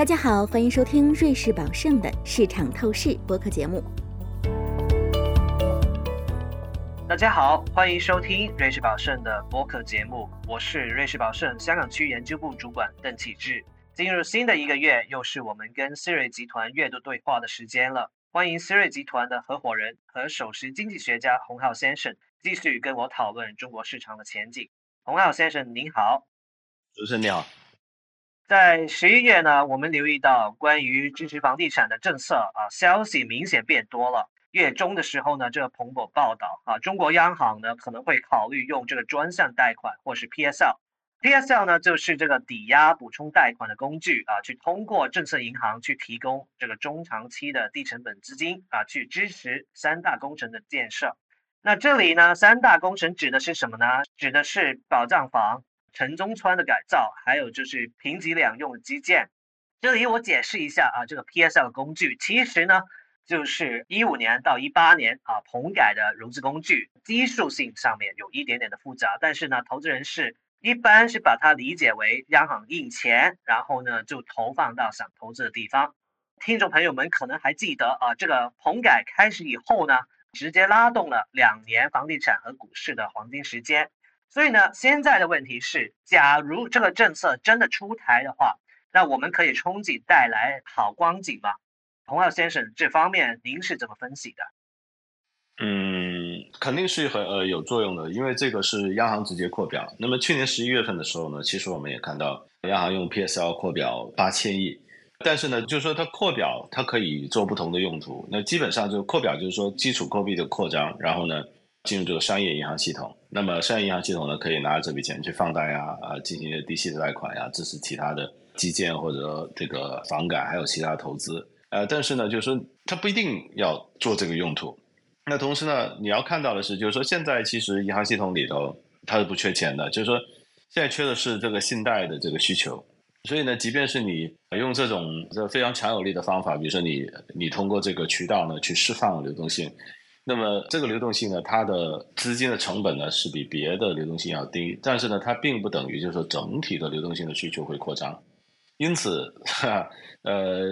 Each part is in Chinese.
大家好，欢迎收听瑞士宝盛的市场透视播客节目。大家好，欢迎收听瑞士宝盛的播客节目，我是瑞士宝盛香港区研究部主管邓启志。进入新的一个月，又是我们跟思瑞集团月度对话的时间了。欢迎思瑞集团的合伙人和首席经济学家洪浩先生继续跟我讨论中国市场的前景。洪浩先生，您好。主持人你好。在十一月呢，我们留意到关于支持房地产的政策啊，消息明显变多了。月中的时候呢，这个彭博报道啊，中国央行呢可能会考虑用这个专项贷款或是 PSL。PSL 呢就是这个抵押补充贷款的工具啊，去通过政策银行去提供这个中长期的低成本资金啊，去支持三大工程的建设。那这里呢，三大工程指的是什么呢？指的是保障房。城中村的改造，还有就是平级两用的基建。这里我解释一下啊，这个 PSL 工具其实呢，就是一五年到一八年啊棚改的融资工具，技术性上面有一点点的复杂，但是呢，投资人是一般是把它理解为央行印钱，然后呢就投放到想投资的地方。听众朋友们可能还记得啊，这个棚改开始以后呢，直接拉动了两年房地产和股市的黄金时间。所以呢，现在的问题是，假如这个政策真的出台的话，那我们可以憧憬带来好光景吗？洪浩先生，这方面您是怎么分析的？嗯，肯定是很呃有作用的，因为这个是央行直接扩表。那么去年十一月份的时候呢，其实我们也看到央行用 PSL 扩表八千亿，但是呢，就是说它扩表它可以做不同的用途。那基本上就扩表就是说基础货币的扩张，然后呢。进入这个商业银行系统，那么商业银行系统呢，可以拿这笔钱去放贷呀，啊，进行一些低息的贷款呀，支持其他的基建或者这个房改，还有其他投资。呃，但是呢，就是说它不一定要做这个用途。那同时呢，你要看到的是，就是说现在其实银行系统里头它是不缺钱的，就是说现在缺的是这个信贷的这个需求。所以呢，即便是你用这种这非常强有力的方法，比如说你你通过这个渠道呢去释放流动性。那么这个流动性呢，它的资金的成本呢是比别的流动性要低，但是呢，它并不等于就是说整体的流动性的需求会扩张。因此，呃，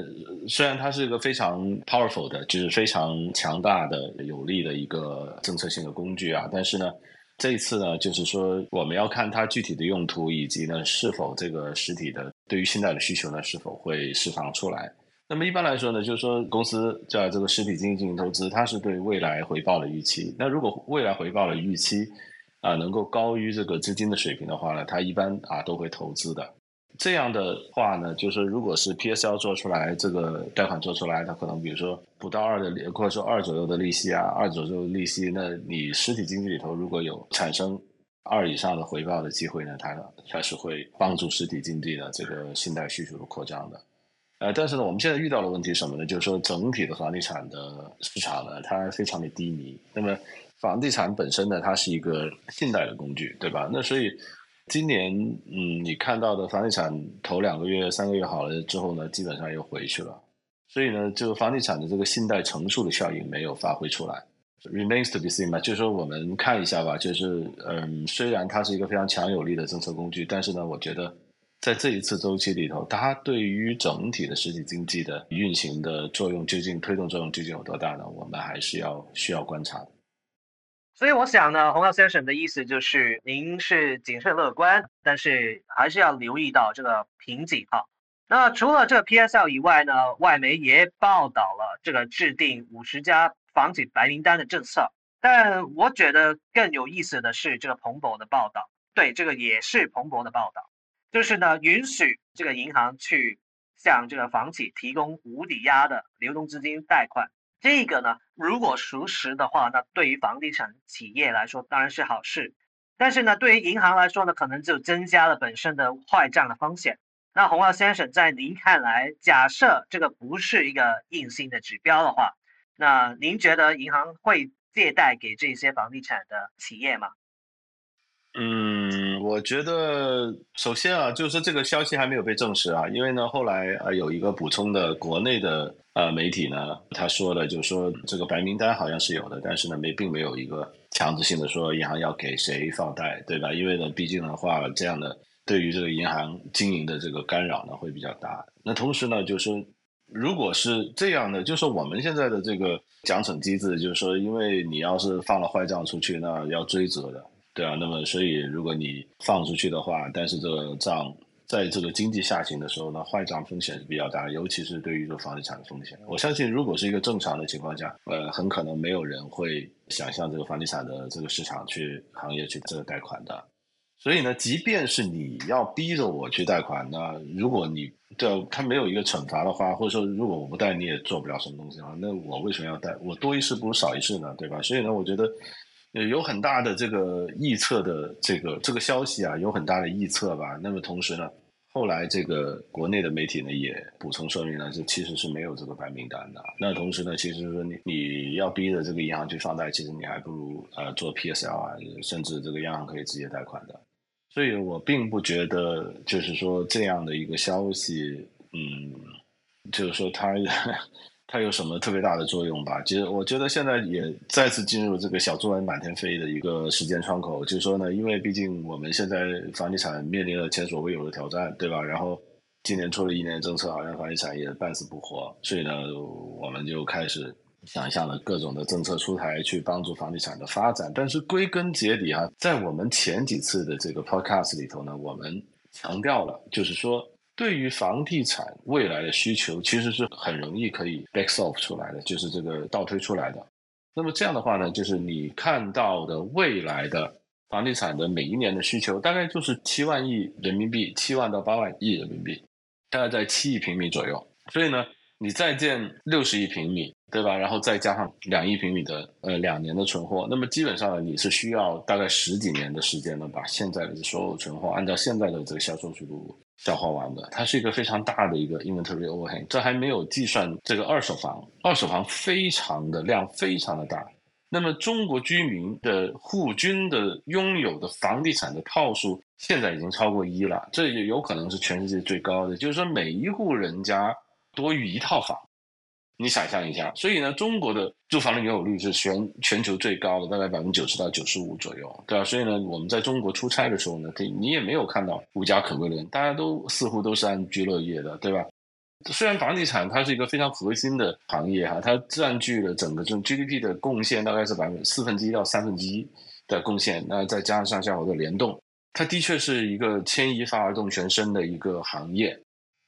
虽然它是一个非常 powerful 的，就是非常强大的、有力的一个政策性的工具啊，但是呢，这一次呢，就是说我们要看它具体的用途，以及呢，是否这个实体的对于信贷的需求呢，是否会释放出来。那么一般来说呢，就是说公司在这个实体经济进行投资，它是对未来回报的预期。那如果未来回报的预期啊能够高于这个资金的水平的话呢，它一般啊都会投资的。这样的话呢，就是如果是 PSL 做出来，这个贷款做出来，它可能比如说不到二的，或者说二左右的利息啊，二左右的利息，那你实体经济里头如果有产生二以上的回报的机会呢，它它是会帮助实体经济的这个信贷需求的扩张的。呃，但是呢，我们现在遇到的问题什么呢？就是说，整体的房地产的市场呢，它非常的低迷。那么，房地产本身呢，它是一个信贷的工具，对吧？那所以，今年，嗯，你看到的房地产头两个月、三个月好了之后呢，基本上又回去了。所以呢，这个房地产的这个信贷乘数的效应没有发挥出来，remains to be seen 嘛。就是说，我们看一下吧。就是，嗯，虽然它是一个非常强有力的政策工具，但是呢，我觉得。在这一次周期里头，它对于整体的实体经济的运行的作用究竟推动作用究竟有多大呢？我们还是要需要观察的。所以我想呢，洪耀先生的意思就是，您是谨慎乐观，但是还是要留意到这个瓶颈哈。那除了这个 PSL 以外呢，外媒也报道了这个制定五十家房企白名单的政策。但我觉得更有意思的是这个彭博的报道，对，这个也是彭博的报道。就是呢，允许这个银行去向这个房企提供无抵押的流动资金贷款。这个呢，如果属实的话，那对于房地产企业来说当然是好事。但是呢，对于银行来说呢，可能就增加了本身的坏账的风险。那洪浩先生，在您看来，假设这个不是一个硬性的指标的话，那您觉得银行会借贷给这些房地产的企业吗？嗯，嗯我觉得首先啊，就是这个消息还没有被证实啊，因为呢，后来呃有一个补充的国内的呃媒体呢，他说了，就是说这个白名单好像是有的，但是呢没并没有一个强制性的说银行要给谁放贷，对吧？因为呢，毕竟的话，这样的对于这个银行经营的这个干扰呢会比较大。那同时呢，就是如果是这样的，就是我们现在的这个奖惩机制，就是说，因为你要是放了坏账出去，那要追责的，对啊。那么，所以如果你放出去的话，但是这个账在这个经济下行的时候呢，坏账风险是比较大，尤其是对于这个房地产的风险。我相信，如果是一个正常的情况下，呃，很可能没有人会想象这个房地产的这个市场去行业去这个贷款的。所以呢，即便是你要逼着我去贷款，那如果你这他没有一个惩罚的话，或者说如果我不贷你也做不了什么东西啊，那我为什么要贷？我多一事不如少一事呢，对吧？所以呢，我觉得有很大的这个臆测的这个这个消息啊，有很大的臆测吧。那么同时呢，后来这个国内的媒体呢也补充说明了，这其实是没有这个白名单的。那同时呢，其实说你你要逼着这个银行去放贷，其实你还不如呃做 PSL 啊，甚至这个央行可以直接贷款的。所以我并不觉得，就是说这样的一个消息，嗯，就是说它它有什么特别大的作用吧？其实我觉得现在也再次进入这个小作文满天飞的一个时间窗口。就是说呢，因为毕竟我们现在房地产面临了前所未有的挑战，对吧？然后今年出了一年政策，好像房地产也半死不活，所以呢，我们就开始。想象了各种的政策出台去帮助房地产的发展，但是归根结底啊，在我们前几次的这个 podcast 里头呢，我们强调了，就是说对于房地产未来的需求，其实是很容易可以 back off 出来的，就是这个倒推出来的。那么这样的话呢，就是你看到的未来的房地产的每一年的需求，大概就是七万亿人民币，七万到八万亿人民币，大概在七亿平米左右。所以呢，你再建六十亿平米。对吧？然后再加上两亿平米的呃两年的存货，那么基本上，你是需要大概十几年的时间呢，把现在的所有存货按照现在的这个销售速度消化完的。它是一个非常大的一个 inventory overhang，这还没有计算这个二手房，二手房非常的量非常的大。那么中国居民的户均的拥有的房地产的套数现在已经超过一了，这也有可能是全世界最高的，就是说每一户人家多于一套房。你想象一下，所以呢，中国的住房的拥有率是全全球最高的，大概百分之九十到九十五左右，对吧？所以呢，我们在中国出差的时候呢，可以你也没有看到无家可归的人，大家都似乎都是安居乐业的，对吧？虽然房地产它是一个非常核心的行业哈，它占据了整个这种 GDP 的贡献大概是百分之四分之一到三分之一的贡献，那再加上上下游的联动，它的确是一个牵一发而动全身的一个行业。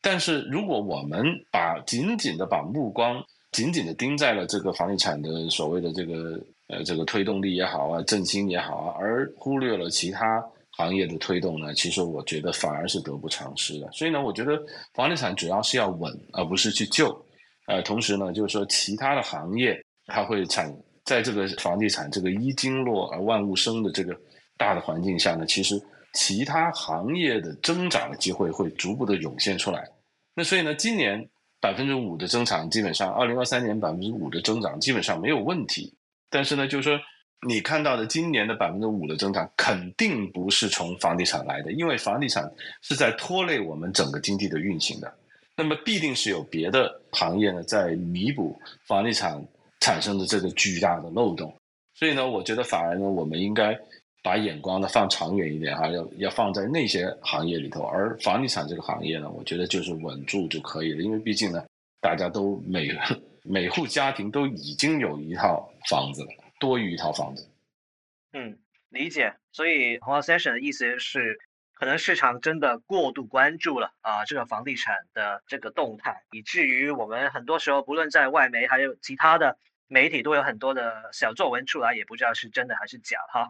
但是如果我们把紧紧的把目光紧紧的盯在了这个房地产的所谓的这个呃这个推动力也好啊振兴也好啊，而忽略了其他行业的推动呢，其实我觉得反而是得不偿失的。所以呢，我觉得房地产主要是要稳，而不是去救。呃，同时呢，就是说其他的行业它会产在这个房地产这个一经落而万物生的这个大的环境下呢，其实。其他行业的增长的机会会逐步的涌现出来，那所以呢，今年百分之五的增长，基本上二零二三年百分之五的增长基本上没有问题。但是呢，就是说你看到的今年的百分之五的增长，肯定不是从房地产来的，因为房地产是在拖累我们整个经济的运行的。那么必定是有别的行业呢在弥补房地产产生的这个巨大的漏洞。所以呢，我觉得反而呢，我们应该。把眼光呢放长远一点哈，要要放在那些行业里头，而房地产这个行业呢，我觉得就是稳住就可以了，因为毕竟呢，大家都每每户家庭都已经有一套房子了，多于一套房子。嗯，理解。所以洪浩先生的意思是，可能市场真的过度关注了啊这个房地产的这个动态，以至于我们很多时候不论在外媒还有其他的媒体都有很多的小作文出来，也不知道是真的还是假哈。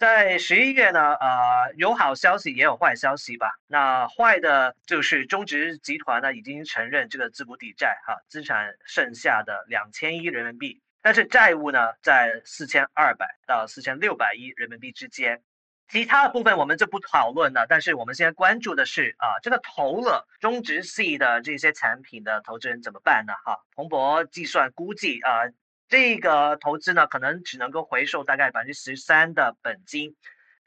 在十一月呢，呃，有好消息也有坏消息吧。那坏的就是中植集团呢已经承认这个资不抵债，哈，资产剩下的两千亿人民币，但是债务呢在四千二百到四千六百亿人民币之间。其他的部分我们就不讨论了，但是我们现在关注的是啊，这个投了中植系的这些产品的投资人怎么办呢？哈，彭博计算估计啊。这个投资呢，可能只能够回收大概百分之十三的本金，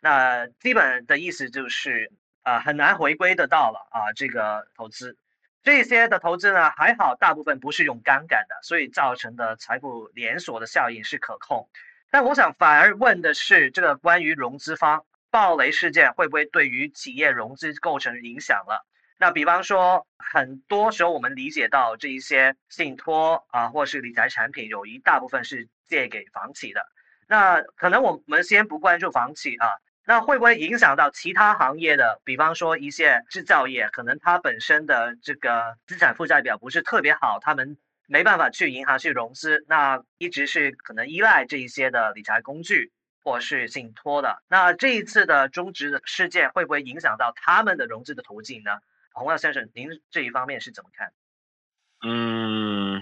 那基本的意思就是啊，很难回归得到了啊。这个投资，这些的投资呢，还好，大部分不是用杠杆的，所以造成的财富连锁的效应是可控。但我想反而问的是，这个关于融资方，暴雷事件会不会对于企业融资构成影响了？那比方说，很多时候我们理解到这一些信托啊，或是理财产品，有一大部分是借给房企的。那可能我们先不关注房企啊，那会不会影响到其他行业的？比方说一些制造业，可能它本身的这个资产负债表不是特别好，他们没办法去银行去融资，那一直是可能依赖这一些的理财工具或是信托的。那这一次的中植的事件会不会影响到他们的融资的途径呢？洪耀先生，您这一方面是怎么看？嗯，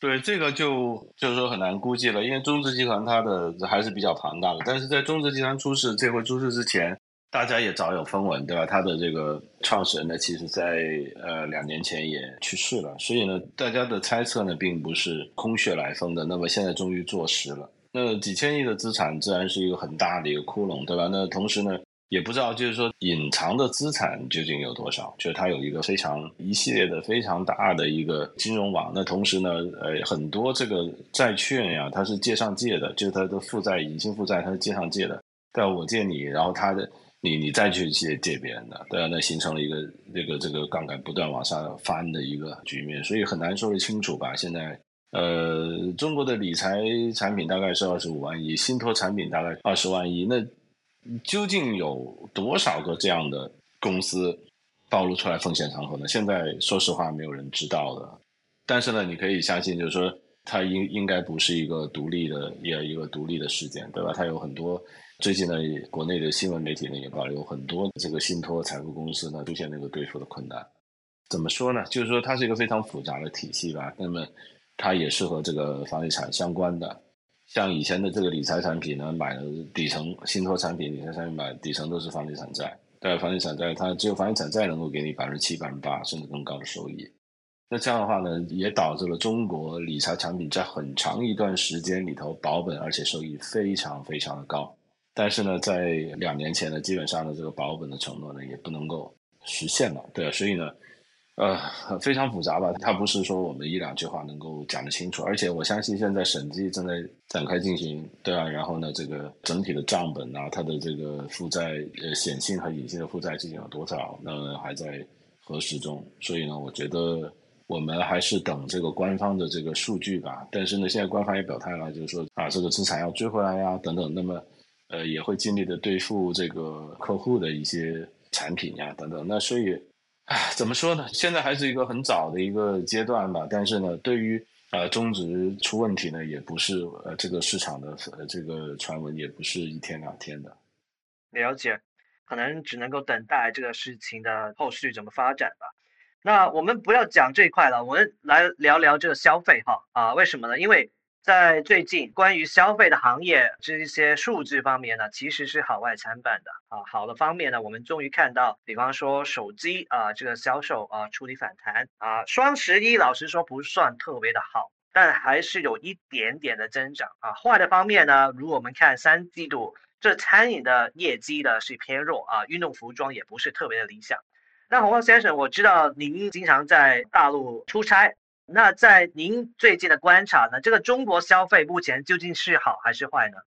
对，这个就就是说很难估计了，因为中植集团它的还是比较庞大的。但是在中植集团出事，这回出事之前，大家也早有风闻，对吧？它的这个创始人呢，其实在呃两年前也去世了，所以呢，大家的猜测呢，并不是空穴来风的。那么现在终于坐实了，那几千亿的资产自然是一个很大的一个窟窿，对吧？那同时呢？也不知道，就是说隐藏的资产究竟有多少？就是它有一个非常一系列的非常大的一个金融网。那同时呢，呃，很多这个债券呀，它是借上借的，就是它的负债、隐性负债，它是借上借的。对我借你，然后他的你你再去借借别人的，对啊，那形成了一个这个这个杠杆不断往上翻的一个局面，所以很难说得清楚吧？现在，呃，中国的理财产品大概是二十五万亿，信托产品大概二十万亿，那。究竟有多少个这样的公司暴露出来风险场合呢？现在说实话，没有人知道的。但是呢，你可以相信，就是说，它应应该不是一个独立的，也一个独立的事件，对吧？它有很多最近呢国内的新闻媒体呢也报有很多这个信托财富公司呢出现那个兑付的困难。怎么说呢？就是说，它是一个非常复杂的体系吧。那么，它也是和这个房地产相关的。像以前的这个理财产品呢，买的底层信托产品，理财产品买底层都是房地产债，但房地产债它只有房地产债能够给你百分之七、百分之八甚至更高的收益。那这样的话呢，也导致了中国理财产品在很长一段时间里头保本，而且收益非常非常的高。但是呢，在两年前呢，基本上的这个保本的承诺呢，也不能够实现了，对，所以呢。呃，非常复杂吧？它不是说我们一两句话能够讲得清楚，而且我相信现在审计正在展开进行，对啊，然后呢，这个整体的账本啊，它的这个负债呃显性和隐性的负债究竟有多少，那还在核实中。所以呢，我觉得我们还是等这个官方的这个数据吧。但是呢，现在官方也表态了，就是说啊，这个资产要追回来呀，等等。那么呃，也会尽力的兑付这个客户的一些产品呀，等等。那所以。唉，怎么说呢？现在还是一个很早的一个阶段吧。但是呢，对于呃中植出问题呢，也不是呃这个市场的呃这个传闻也不是一天两天的。了解，可能只能够等待这个事情的后续怎么发展吧。那我们不要讲这一块了，我们来聊聊这个消费哈啊？为什么呢？因为。在最近关于消费的行业这些数据方面呢，其实是好坏参半的啊。好的方面呢，我们终于看到，比方说手机啊这个销售啊触底反弹啊。双十一老实说不算特别的好，但还是有一点点的增长啊。坏的方面呢，如果我们看三季度这餐饮的业绩呢是偏弱啊，运动服装也不是特别的理想。那洪浩先生，我知道您经常在大陆出差。那在您最近的观察呢？这个中国消费目前究竟是好还是坏呢？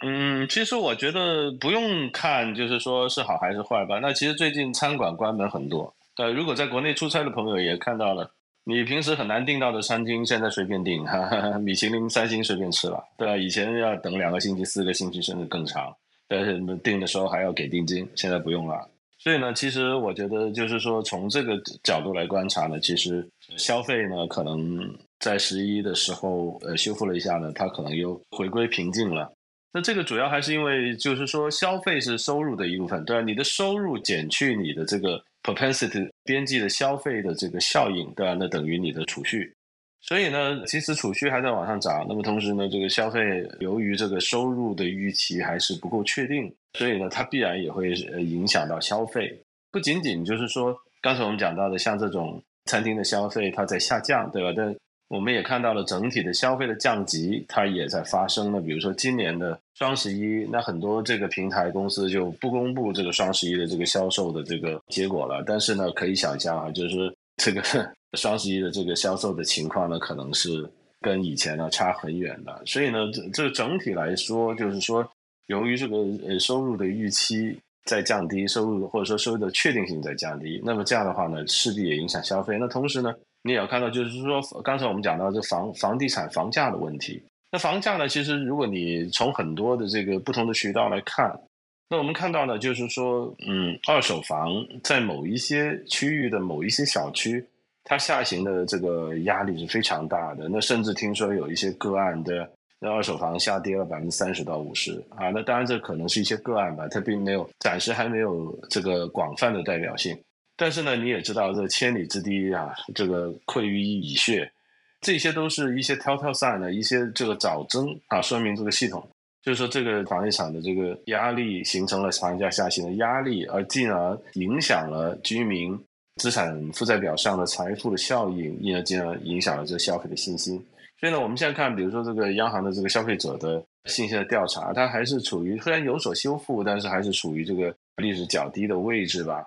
嗯，其实我觉得不用看，就是说是好还是坏吧。那其实最近餐馆关门很多，对，如果在国内出差的朋友也看到了，你平时很难订到的餐厅，现在随便订，哈哈，米其林三星随便吃了，对吧？以前要等两个星期、四个星期甚至更长，但是订的时候还要给定金，现在不用了。所以呢，其实我觉得就是说，从这个角度来观察呢，其实消费呢，可能在十一的时候，呃，修复了一下呢，它可能又回归平静了。那这个主要还是因为，就是说，消费是收入的一部分，对吧？你的收入减去你的这个 propensity 边际的消费的这个效应，对吧？那等于你的储蓄。所以呢，其实储蓄还在往上涨。那么同时呢，这个消费由于这个收入的预期还是不够确定。所以呢，它必然也会呃影响到消费，不仅仅就是说刚才我们讲到的，像这种餐厅的消费它在下降，对吧？但我们也看到了整体的消费的降级，它也在发生了。比如说今年的双十一，那很多这个平台公司就不公布这个双十一的这个销售的这个结果了。但是呢，可以想象啊，就是 这个 双十一的这个销售的情况呢，可能是跟以前呢差很远的。所以呢，这这整体来说，就是说。由于这个呃收入的预期在降低，收入或者说收入的确定性在降低，那么这样的话呢，势必也影响消费。那同时呢，你也要看到，就是说刚才我们讲到这房房地产房价的问题。那房价呢，其实如果你从很多的这个不同的渠道来看，那我们看到呢，就是说，嗯，二手房在某一些区域的某一些小区，它下行的这个压力是非常大的。那甚至听说有一些个案的。那二手房下跌了百分之三十到五十啊，那当然这可能是一些个案吧，它并没有暂时还没有这个广泛的代表性。但是呢，你也知道这千里之堤啊，这个溃于蚁穴，这些都是一些 telltale sign 的一些这个早征啊，说明这个系统就是说这个房地产的这个压力形成了房价下行的压力，而进而影响了居民资产负债表上的财富的效应，因而进而影响了这消费的信心。所以呢，我们现在看，比如说这个央行的这个消费者的信心的调查，它还是处于虽然有所修复，但是还是处于这个历史较低的位置吧。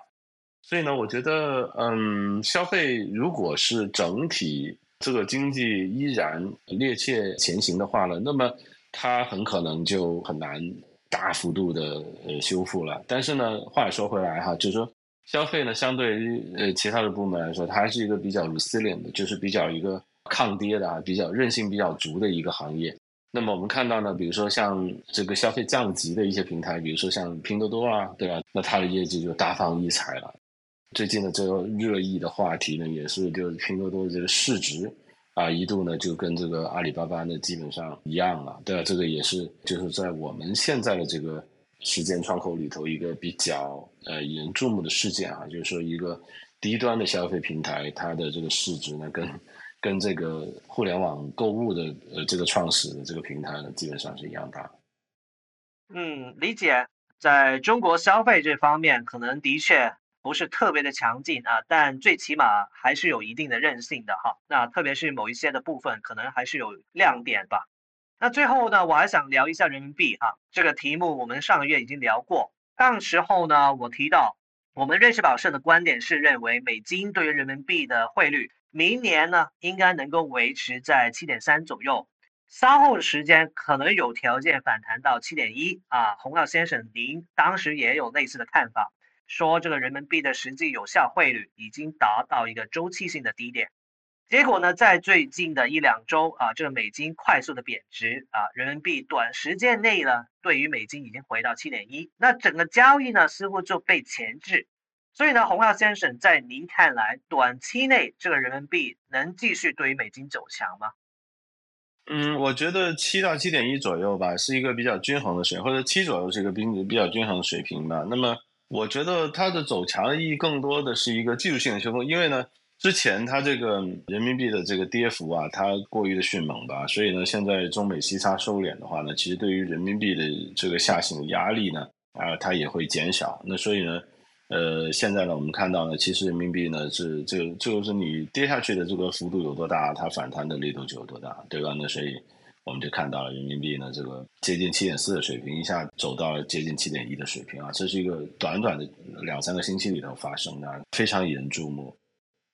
所以呢，我觉得，嗯，消费如果是整体这个经济依然趔趄前行的话呢，那么它很可能就很难大幅度的呃修复了。但是呢，话也说回来哈，就是说消费呢，相对于呃其他的部门来说，它还是一个比较 resilient 的，就是比较一个。抗跌的啊，比较韧性比较足的一个行业。那么我们看到呢，比如说像这个消费降级的一些平台，比如说像拼多多啊，对吧？那它的业绩就大放异彩了。最近的这个热议的话题呢，也是就是拼多多的这个市值啊，一度呢就跟这个阿里巴巴呢基本上一样了，对吧？这个也是就是在我们现在的这个时间窗口里头一个比较呃引人注目的事件啊，就是说一个低端的消费平台，它的这个市值呢跟跟这个互联网购物的呃这个创始的这个平台呢，基本上是一样大。嗯，理解。在中国消费这方面，可能的确不是特别的强劲啊，但最起码还是有一定的韧性的哈。那特别是某一些的部分，可能还是有亮点吧。那最后呢，我还想聊一下人民币哈，这个题目我们上个月已经聊过。当时候呢，我提到我们瑞士宝盛的观点是认为美金对于人民币的汇率。明年呢，应该能够维持在七点三左右，稍后的时间可能有条件反弹到七点一啊。洪耀先生，您当时也有类似的看法，说这个人民币的实际有效汇率已经达到一个周期性的低点。结果呢，在最近的一两周啊，这个美金快速的贬值啊，人民币短时间内呢，对于美金已经回到七点一，那整个交易呢，似乎就被钳制。所以呢，洪耀先生，在您看来，短期内这个人民币能继续对于美金走强吗？嗯，我觉得七到七点一左右吧，是一个比较均衡的水或者七左右是一个比比较均衡的水平吧。那么，我觉得它的走强意义更多的是一个技术性的修复，因为呢，之前它这个人民币的这个跌幅啊，它过于的迅猛吧，所以呢，现在中美息差收敛的话呢，其实对于人民币的这个下行的压力呢，啊，它也会减小。那所以呢。呃，现在呢，我们看到呢，其实人民币呢是这个，就是你跌下去的这个幅度有多大，它反弹的力度就有多大，对吧？那所以我们就看到了人民币呢这个接近七点四的水平，一下走到了接近七点一的水平啊，这是一个短短的两三个星期里头发生的，非常引人注目。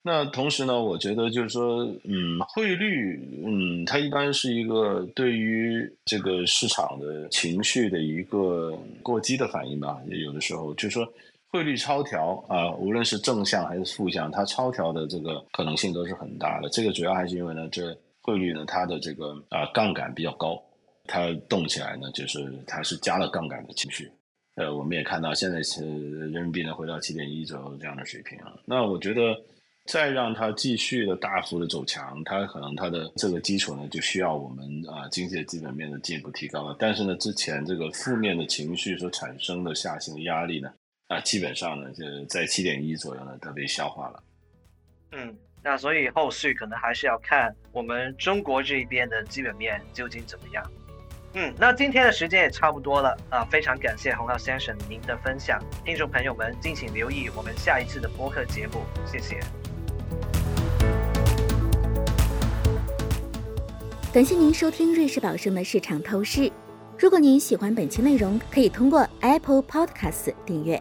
那同时呢，我觉得就是说，嗯，汇率，嗯，它一般是一个对于这个市场的情绪的一个过激的反应吧，有的时候就是说。汇率超调啊，无论是正向还是负向，它超调的这个可能性都是很大的。这个主要还是因为呢，这汇率呢，它的这个啊杠杆比较高，它动起来呢，就是它是加了杠杆的情绪。呃，我们也看到现在是人民币呢回到七点一左右这样的水平啊。那我觉得再让它继续的大幅的走强，它可能它的这个基础呢，就需要我们啊经济的基本面的进一步提高了。但是呢，之前这个负面的情绪所产生的下行的压力呢？啊，基本上呢，就在七点一左右呢，都被消化了。嗯，那所以后续可能还是要看我们中国这一边的基本面究竟怎么样。嗯，那今天的时间也差不多了啊，非常感谢洪浩先生您的分享，听众朋友们敬请留意我们下一次的播客节目，谢谢。感谢您收听瑞士宝盛的市场透视。如果您喜欢本期内容，可以通过 Apple Podcast 订阅。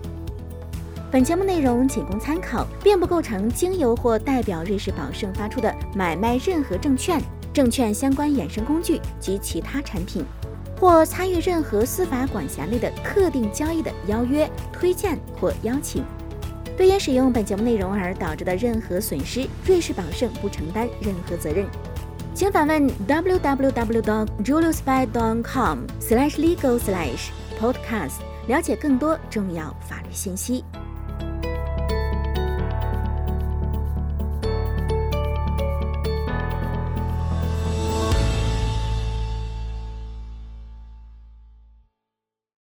本节目内容仅供参考，并不构成经由或代表瑞士宝盛发出的买卖任何证券、证券相关衍生工具及其他产品，或参与任何司法管辖内的特定交易的邀约、推荐或邀请。对因使用本节目内容而导致的任何损失，瑞士宝盛不承担任何责任。请访问 www.juliusby.com/legal/podcast，了解更多重要法律信息。